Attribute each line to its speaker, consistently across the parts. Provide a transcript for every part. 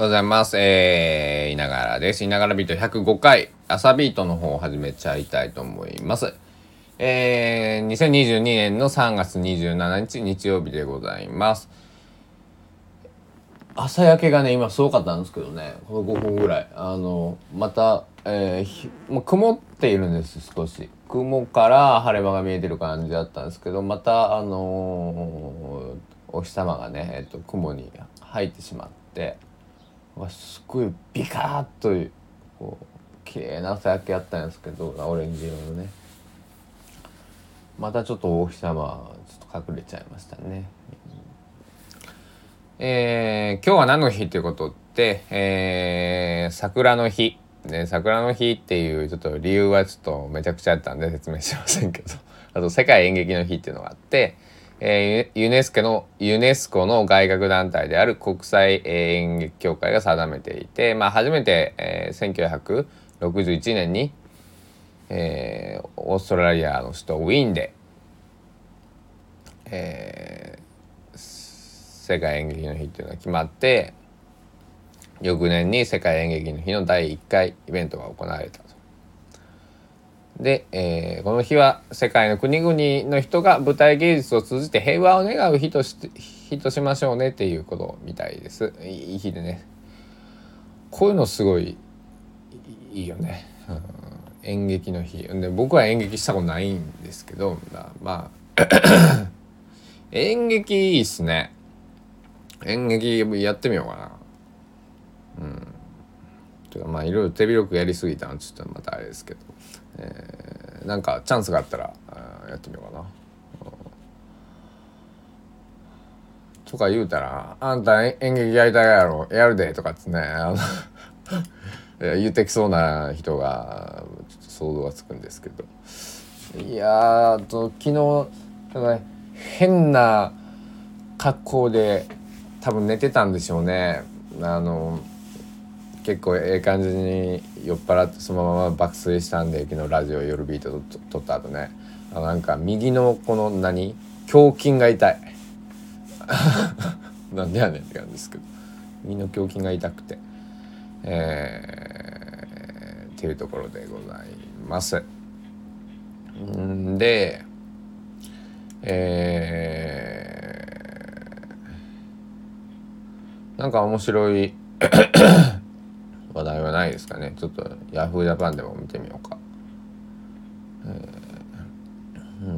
Speaker 1: おはようございます。えー、いながらです。いながらビート105回、朝ビートの方を始めちゃいたいと思います。えー、2022年の3月27日日曜日でございます。朝焼けがね、今すごかったんですけどね、この5分ぐらい。あの、また、えーひ、もう曇っているんです、少し。雲から晴れ間が見えてる感じだったんですけど、また、あのーお日様がね、えっと、雲に入ってしまって、すごいビカーッとこう綺麗な朝焼けやったんですけどオレンジ色のね。またちょっとお日様はちょっと隠れちゃいましたね。えー今日は何の日ということで、えー桜の日、ね、桜の日っていうちょっと理由はちょっとめちゃくちゃあったんで説明しませんけど。あと世界演劇の日っていうのがあって、えーユネスコのユネスコの外郭団体である国際演劇協会が定めていて、まあ、初めて、えー1961年に、えーオーストラリアの首都ウィーンで、えー世界演劇の日っていうのが決まって翌年に世界演劇の日の第1回イベントが行われたと。で、えーこの日は世界の国々の人が舞台芸術を通じて平和を願う日として日としましょうねっていうことみたいです。いい日でね。こういうのすごいいいよね、うん。演劇の日。で僕は演劇したことないんですけどまあ 演劇いいっすね。演劇やってみようかな。うん。てかまあいろいろ手広くやりすぎたのちょっとまたあれですけど、えーなんかチャンスがあったらやってみようかな、とか言うたら「あんた演劇やりたいやろやるで」とかっつねあの 言ってきそうな人がちょっと想像がつくんですけど。いやーと昨日だ変な格好で多分寝てたんでしょうね。あの結構ええ感じに酔っ払ってそのまま爆睡したんで昨日ラジオ夜ビートと撮った後ね。あなんか右のこの何？胸筋が痛い。なんでやねんって感じですけど。右の胸筋が痛くて。えーっていうところでございます。んでえーなんか面白い。ですかね。ちょっとヤフージャパンでも見てみようか。えー。うんうん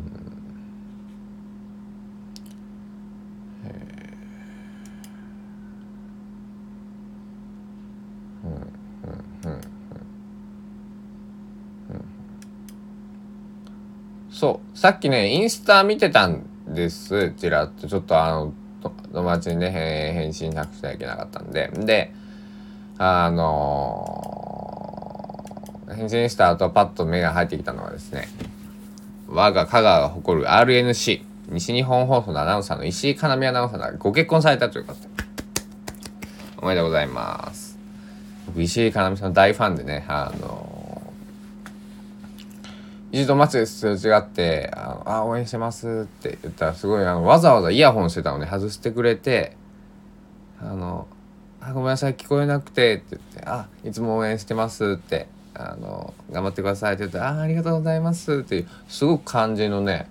Speaker 1: うんうんうんそうさっきねインスタ見てたんですちらっとちょっとあの友達にねへー返信なくちゃいけなかったんでであのー返信した後パッと目が入ってきたのはですね我が香川が誇る RNC 西日本放送のアナウンサーの石井かなみアナウンサーがご結婚されたということでおめでとうございます。僕石井かなみさんの大ファンでねあの一度街ですれ違って「ああ応援してます」って言ったらすごいあのわざわざイヤホンしてたのに外してくれて「あのあごめんなさい聞こえなくて」って言って「あいつも応援してます」って「あの頑張ってください」って言って「あありがとうございます」っていうすごく感じのね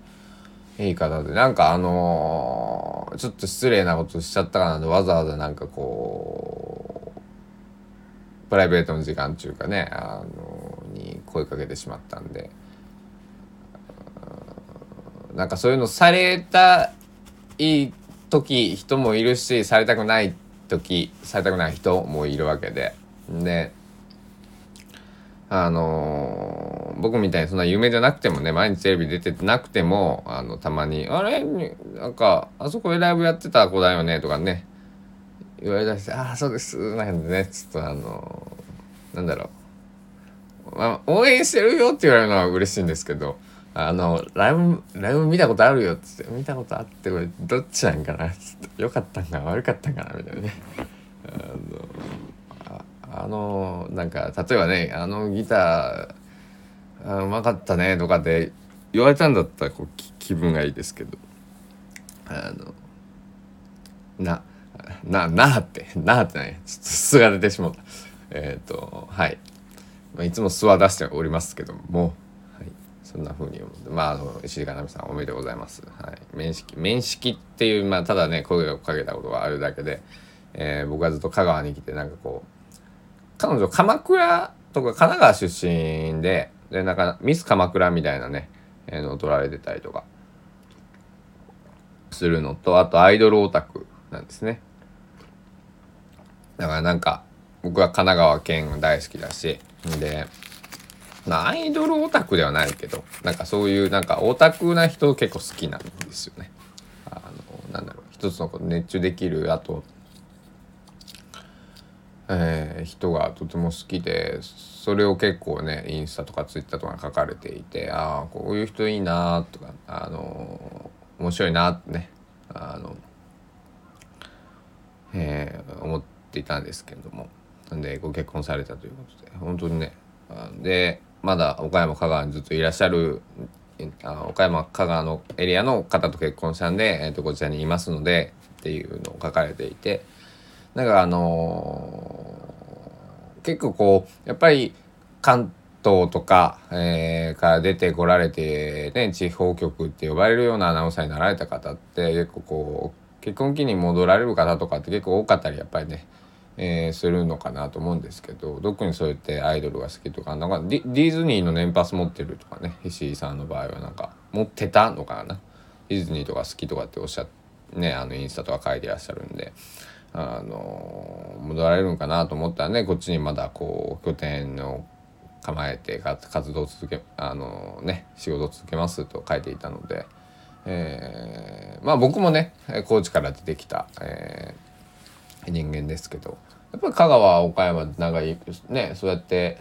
Speaker 1: 言い方でなんかあのーちょっと失礼なことしちゃったかなとわざわざなんかこうプライベートの時間っていうかねあのに声かけてしまったんで。なんかそういうのされたい時人もいるしされたくない時されたくない人もいるわけでであのー僕みたいにそんな有名じゃなくてもね毎日テレビ出てなくてもあのたまに「あれ？なんかあそこでライブやってた子だよね」とかね。言われたりして「ああそうです」なんでねちょっとあのーなんだろう、まあ、応援してるよって言われるのは嬉しいんですけどあのライブライブ見たことあるよっつって見たことあってこれどっちなんかな？っつってよかったんかな悪かったんかな？みたいなね。あのああのなんか例えばねあのギターあうまかったねとかって言われたんだったらこうき気分がいいですけどあのなななってなってないちょっと素が出てしまった。えっ、とはい。まあ、いつも素は出しておりますけども、はい、そんな風に思ってまああの石井かなみさんおめでとうございます、はい、面識面識っていうまあただね声をかけたことがあるだけで、えー、僕はずっと香川に来てなんかこう彼女鎌倉とか神奈川出身ででなんかミス鎌倉みたいなね、えー、のを取られてたりとかするのとあとアイドルオタクなんですねだからなんか僕は神奈川県大好きだしで、まあ、アイドルオタクではないけど、なんかそういうなんかオタクな人結構好きなんですよね。あの、なんだろう、一つのこと熱中できる、あと、えー、人がとても好きでそれを結構ねインスタとかツイッターとか書かれていてああこういう人いいなとかあの面白いなってねあの、えー、思っていたんですけれども。なんでご結婚されたということで本当にねでまだ岡山香川にずっといらっしゃるあ岡山香川のエリアの方と結婚したんで、えー、とこちらにいますのでっていうのを書かれていてなんかあのー、結構こうやっぱり関東とか、えー、から出てこられて、ね、地方局って呼ばれるようなアナウンサーになられた方って結構こう結婚期に戻られる方とかって結構多かったりやっぱりねえー、するのかなと思うんですけど特にそうやってアイドルが好きとかなんかディズニーの年パス持ってるとかね石井さんの場合はなんか持ってたのかなディズニーとか好きとかっておっしゃってねあのインスタとか書いてらっしゃるんで。あの戻られるんかなと思ったらねこっちにまだこう拠点を構えて活動を続けあのね仕事を続けますと書いていたので、えー、まあ僕もね高知から出てきた、えー人間ですけどやっぱり香川岡山長いねそうやって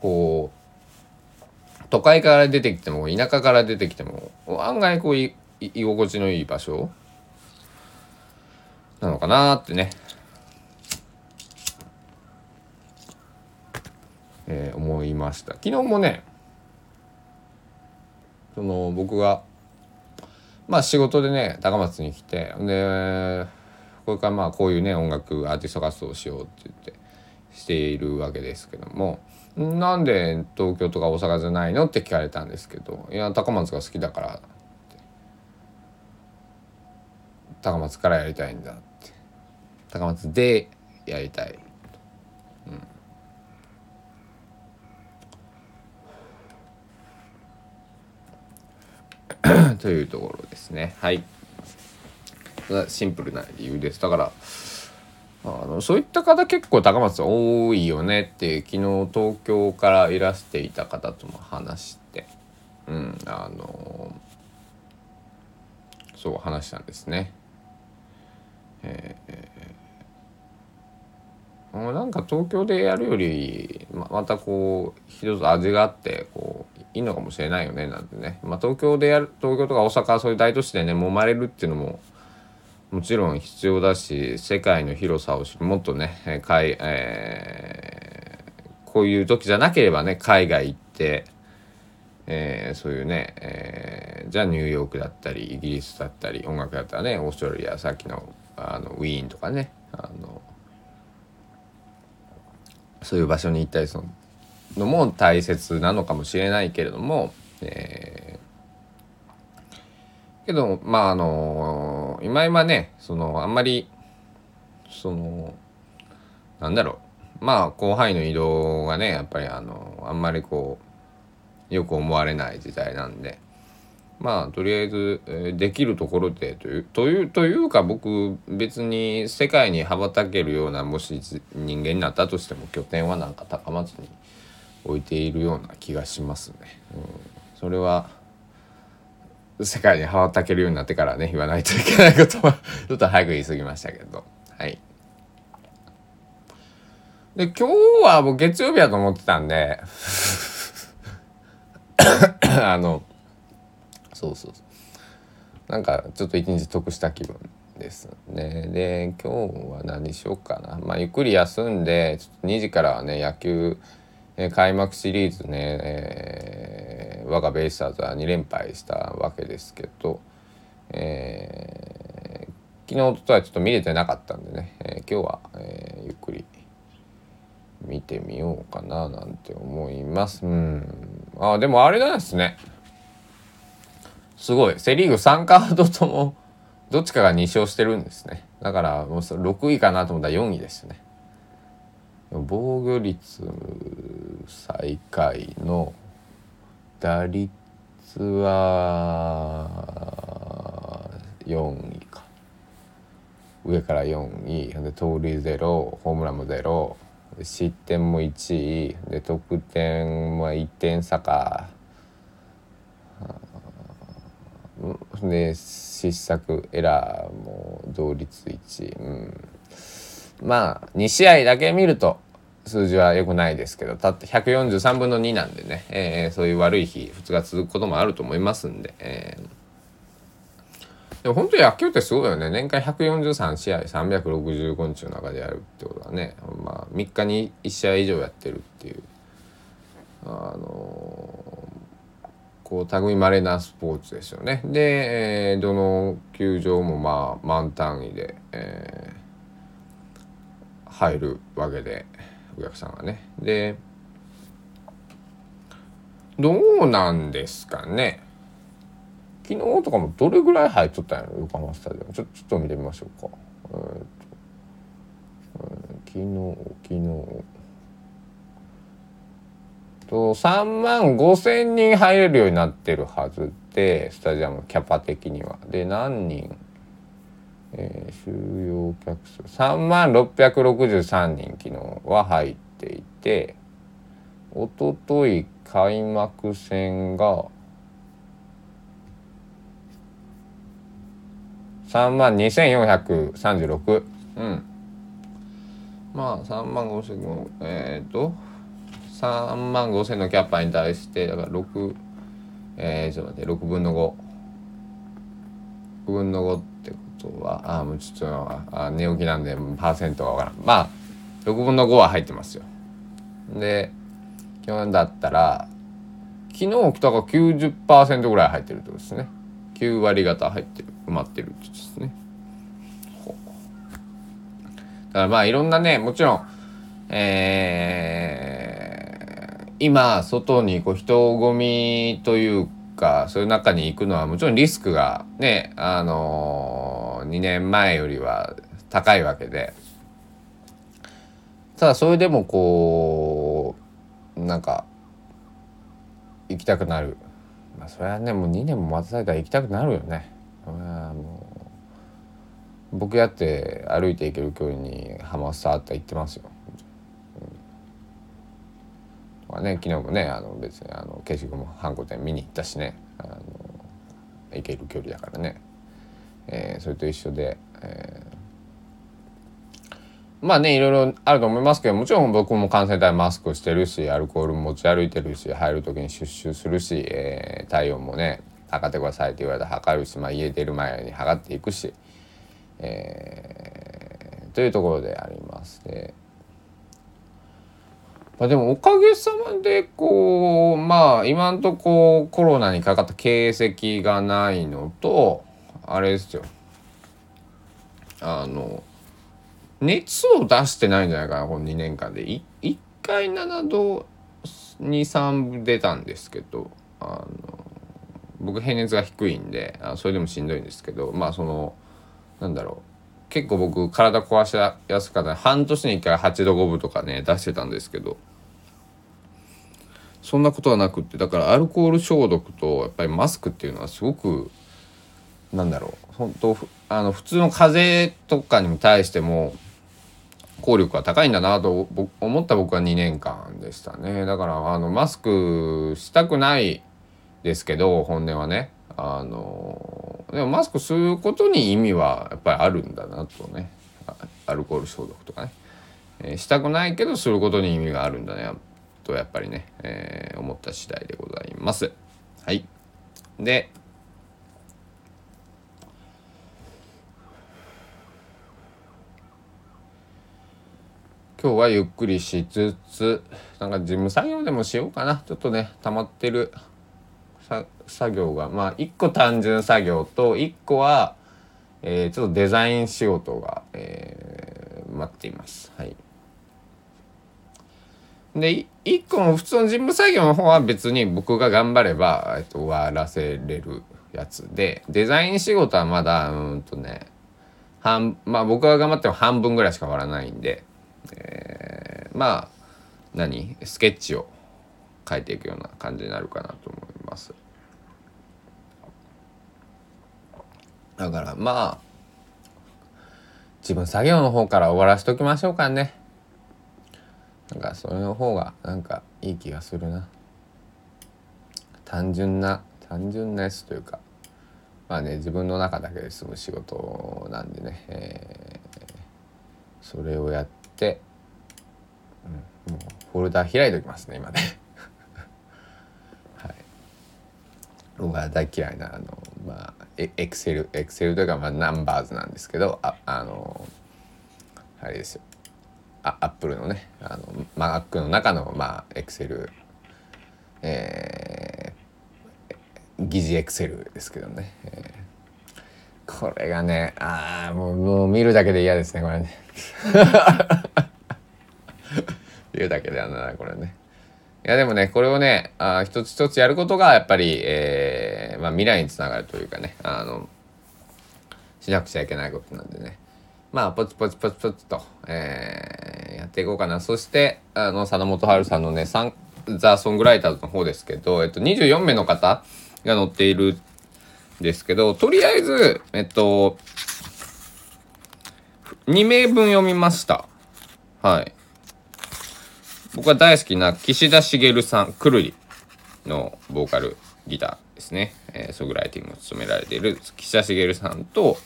Speaker 1: こう都会から出てきても田舎から出てきても案外こう居心地のいい場所なのかなってね、えー、思いました。昨日もねその僕がまあ仕事でね高松に来てでこれからまあこういうね音楽アーティスト活動をしようって言ってしているわけですけどもなんで東京とか大阪じゃないのって聞かれたんですけどいや高松が好きだから高松からやりたいんだって。高松でやりたい、うん、というところですねはい。シンプルな理由ですだからあのそういった方結構高松多いよねって昨日東京からいらしていた方とも話してうんあのそう話したんですね。えー、なんか東京でやるよりまたこう一つ味があってこういいのかもしれないよねなんてね、まあ、東京でやる東京とか大阪そういう大都市でね揉まれるっていうのももちろん必要だし世界の広さをもっとね海、えー、こういう時じゃなければね海外行って、えー、そういうね、えー、じゃあニューヨークだったりイギリスだったり音楽だったらねオーストラリアさっきのあのウィーンとかねあのそういう場所に行ったりするのも大切なのかもしれないけれども、えけどまああの今今ねそのあんまりそのなんだろう。まあ広範囲の移動がねやっぱりあのあんまりこうよく思われない時代なんで。まあとりあえず、えー、できるところでというというというか僕別に世界に羽ばたけるようなもし人間になったとしても拠点はなんか高松に置いているような気がしますね。うん、それは世界に羽ばたけるようになってからね言わないといけないことは ちょっと早く言い過ぎましたけど。はい。で今日は僕月曜日だと思ってたんで あのそうそうなんかちょっと一日得した気分ですね。で今日は何しようかな。まあゆっくり休んでちょっと2時からはね野球開幕シリーズね、えー、我がベイスターズは2連敗したわけですけど、え昨日とはちょっと見れてなかったんでね、えー、今日は、え、ゆっくり見てみようかななんて思います。うん。あでもあれなんですね。すごい。セ・リーグ3カードともどっちかが2勝してるんですね。だからもう6位かなと思ったら4位ですね。防御率最下位の打率は4位か。上から4位。で盗塁ゼロホームランもゼロ。失点も1位。で得点は1点差か。で失策エラーも同率1、うん、まあ2試合だけ見ると数字は良くないですけどたって143分の2なんでね、えー、そういう悪い日2日続くこともあると思いますんで、えー、でも本当に野球ってすごいよね。年間143試合365日の中でやるってことはね、まあ、3日に1試合以上やってるっていう。あの、こう類まれなスポーツですよね。で、えー、どの球場もまあ満単位で、えー、入るわけで。お客さんがね。でどうなんですかね。昨日とかもどれぐらい入っとったんやろ横浜スタジアム。ちょちょっと見てみましょうか、えーと昨日昨日。と3万5千人入れるようになってるはずでスタジアムキャパ的には。で何人？えー、収容客数。3万663人昨日は入っていておととい開幕戦が3万2436うん。まあ3万5千のえっ、ー、と3万5千のキャッパーに対してだから6えー、ちょっと待って6分の56分の5ってことはあもうちょっとあ寝起きなんでパーセントがわからん。まあ6分の5は入ってますよ。で去年だったら昨日来たが90%ぐらい入ってるってことですね。9割方入ってる埋まってるってことですね。だからまあいろんなねもちろんえー、今外にこう人混みというかそういう中に行くのはもちろんリスクがねあのー、2年前よりは高いわけでただそれでもこうなんか行きたくなるまあそれはねもう2年も待たされたら行きたくなるよね。僕やって歩いて行ける距離にハマスターって行ってますよ。とかね昨日もねあの別にあの消しゴムハンコ店見に行ったしねあの行ける距離だからね、えー、それと一緒で、えー、まあねいろいろあると思いますけどもちろん僕も感染対マスクしてるしアルコール持ち歩いてるし入る時にシュするし、えー、体温もね測ってくださいって言われたら測るし、まあ、家出る前に測っていくし、えー、というところであります。でまあ、でもおかげさまでこうまあ今んとこコロナにかかった形跡がないのとあれですよ。あの熱を出してないんじゃないかなこの2年間で。1回7度23分出たんですけどあの僕平熱が低いんであそれでもしんどいんですけどまあそのなんだろう。結構僕体壊しやすかった半年に1回8度5分とかね出してたんですけど。そんなことはなくってだからアルコール消毒とやっぱりマスクっていうのはすごくなんだろう本当あの普通の風邪とかに対しても効力が高いんだなと思った僕は2年間でしたね。だからあのマスクしたくないですけど本音はね。あのでもマスクすることに意味はやっぱりあるんだなとねアルコール消毒とかね、えー、したくないけどすることに意味があるんだねとやっぱりね、えー、思った次第でございます。はい。で、今日はゆっくりしつつなんか事務作業でもしようかなちょっとね溜まってる作業がまあ1個単純作業と1個はえー、ちょっとデザイン仕事が、えー、待っています。はい。で一個の普通の事務作業の方は別に僕が頑張れば、えっと、終わらせれるやつでデザイン仕事はまだうんとね半まあ僕が頑張っても半分ぐらいしか終わらないんで、えー、まあ何？スケッチを書いていくような感じになるかなと思います。だからまあ自分作業の方から終わらせときましょうかね。なんかそれの方がなんかいい気がするな。単純な単純なやつというか。まあね自分の中だけで済む仕事なんでね、えー、それをやって、うん、もうフォルダ開いておきますね今ねはい僕は大嫌いなあのまあエクセルエクセルというかまあナンバーズなんですけどああのあれですよ。あアップルのねあの Mac の中のまあエクセルえー、疑似エクセルですけどね、えー、これがねああもうもう見るだけで嫌ですねこれね。見るだけで嫌だなこれね。いやでもねこれをねあ一つ一つやることがやっぱり、えーまあ、未来につながるというかねあのしなくちゃいけないことなんでねまあ、ポツポツポツポツと、えー、やっていこうかな。そして、あの、佐野元春さんのね、サン、ザ・ソングライターズの方ですけど、えっと、24名の方が載っているんですけど、とりあえず、えっと、2名分読みました。はい。僕は大好きな岸田茂さん、くるりのボーカルギターですね。えー、ソングライティングを務められている岸田茂さんと、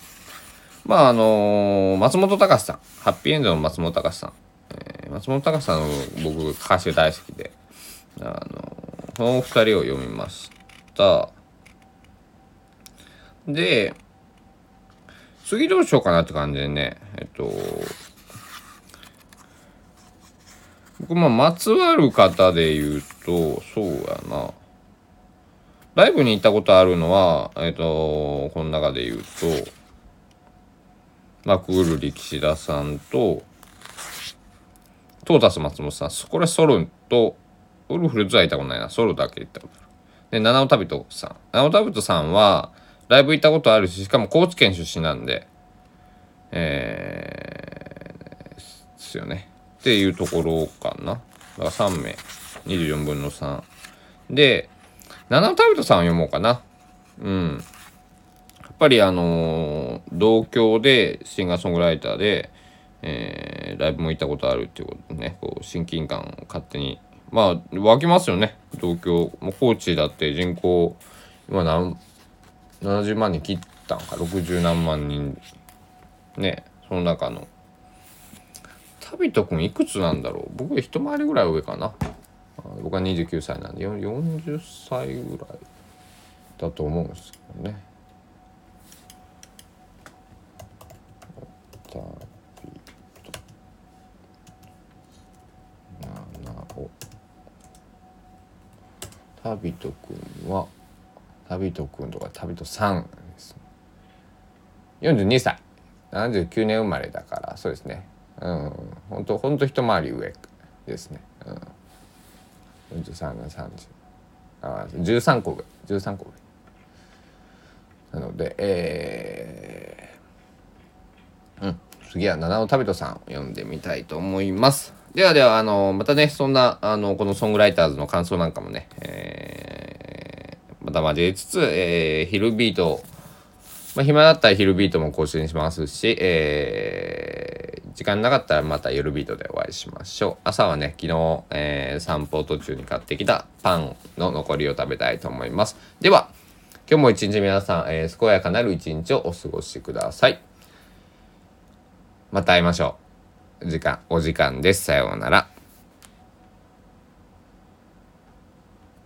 Speaker 1: まああのー、松本隆さん、ハッピーエンドの松本隆さん、えー、松本隆さんの僕歌手大好きで、あのー、この二人を読みました。で、次どうしようかなって感じでね、えっと、僕ままつわる方で言うと、そうやな。ライブに行ったことあるのは、えっと、この中で言うと、まあ、くぐる力士田さんと、トータス松本さん、これソロと、ウルフルズは行ったことないな。ソロだけ行ったことある。で、七尾旅人さん。七尾旅人さんは、ライブ行ったことあるし、しかも高知県出身なんで、えー、ですよね。っていうところかな。だから3名。24分の3。で、七尾旅人さんを読もうかな。うん。やっぱりあのー、同郷でシンガーソングライターで、えー、ライブも行ったことあるっていうことねこう親近感を勝手にまあ湧きますよね同郷もう高知だって人口今何70万人切ったんか60何万人ねその中の旅人君いくつなんだろう？僕一回りぐらい上かな。僕は29歳なんで40歳ぐらいだと思うんですけどね。旅人旅人くんは旅人くんとか旅人さんです42歳。79年生まれだからそうですね。うん。本当本当一回り上ですね。うん。43が30あ13個上。13個上。なのでえーうん、次は七尾旅人さん読んでみたいと思います。ではでは、あの、またね、そんな、あの、このソングライターズの感想なんかもね、えー、また交えつつ、えー、昼ビート、まあ、暇だったら昼ビートも更新しますし、えー、時間なかったらまた夜ビートでお会いしましょう。朝はね、昨日、えー、散歩途中に買ってきたパンの残りを食べたいと思います。では、今日も一日皆さん、えー、健やかなる一日をお過ごしください。また会いましょう。時間、お時間です。さようなら。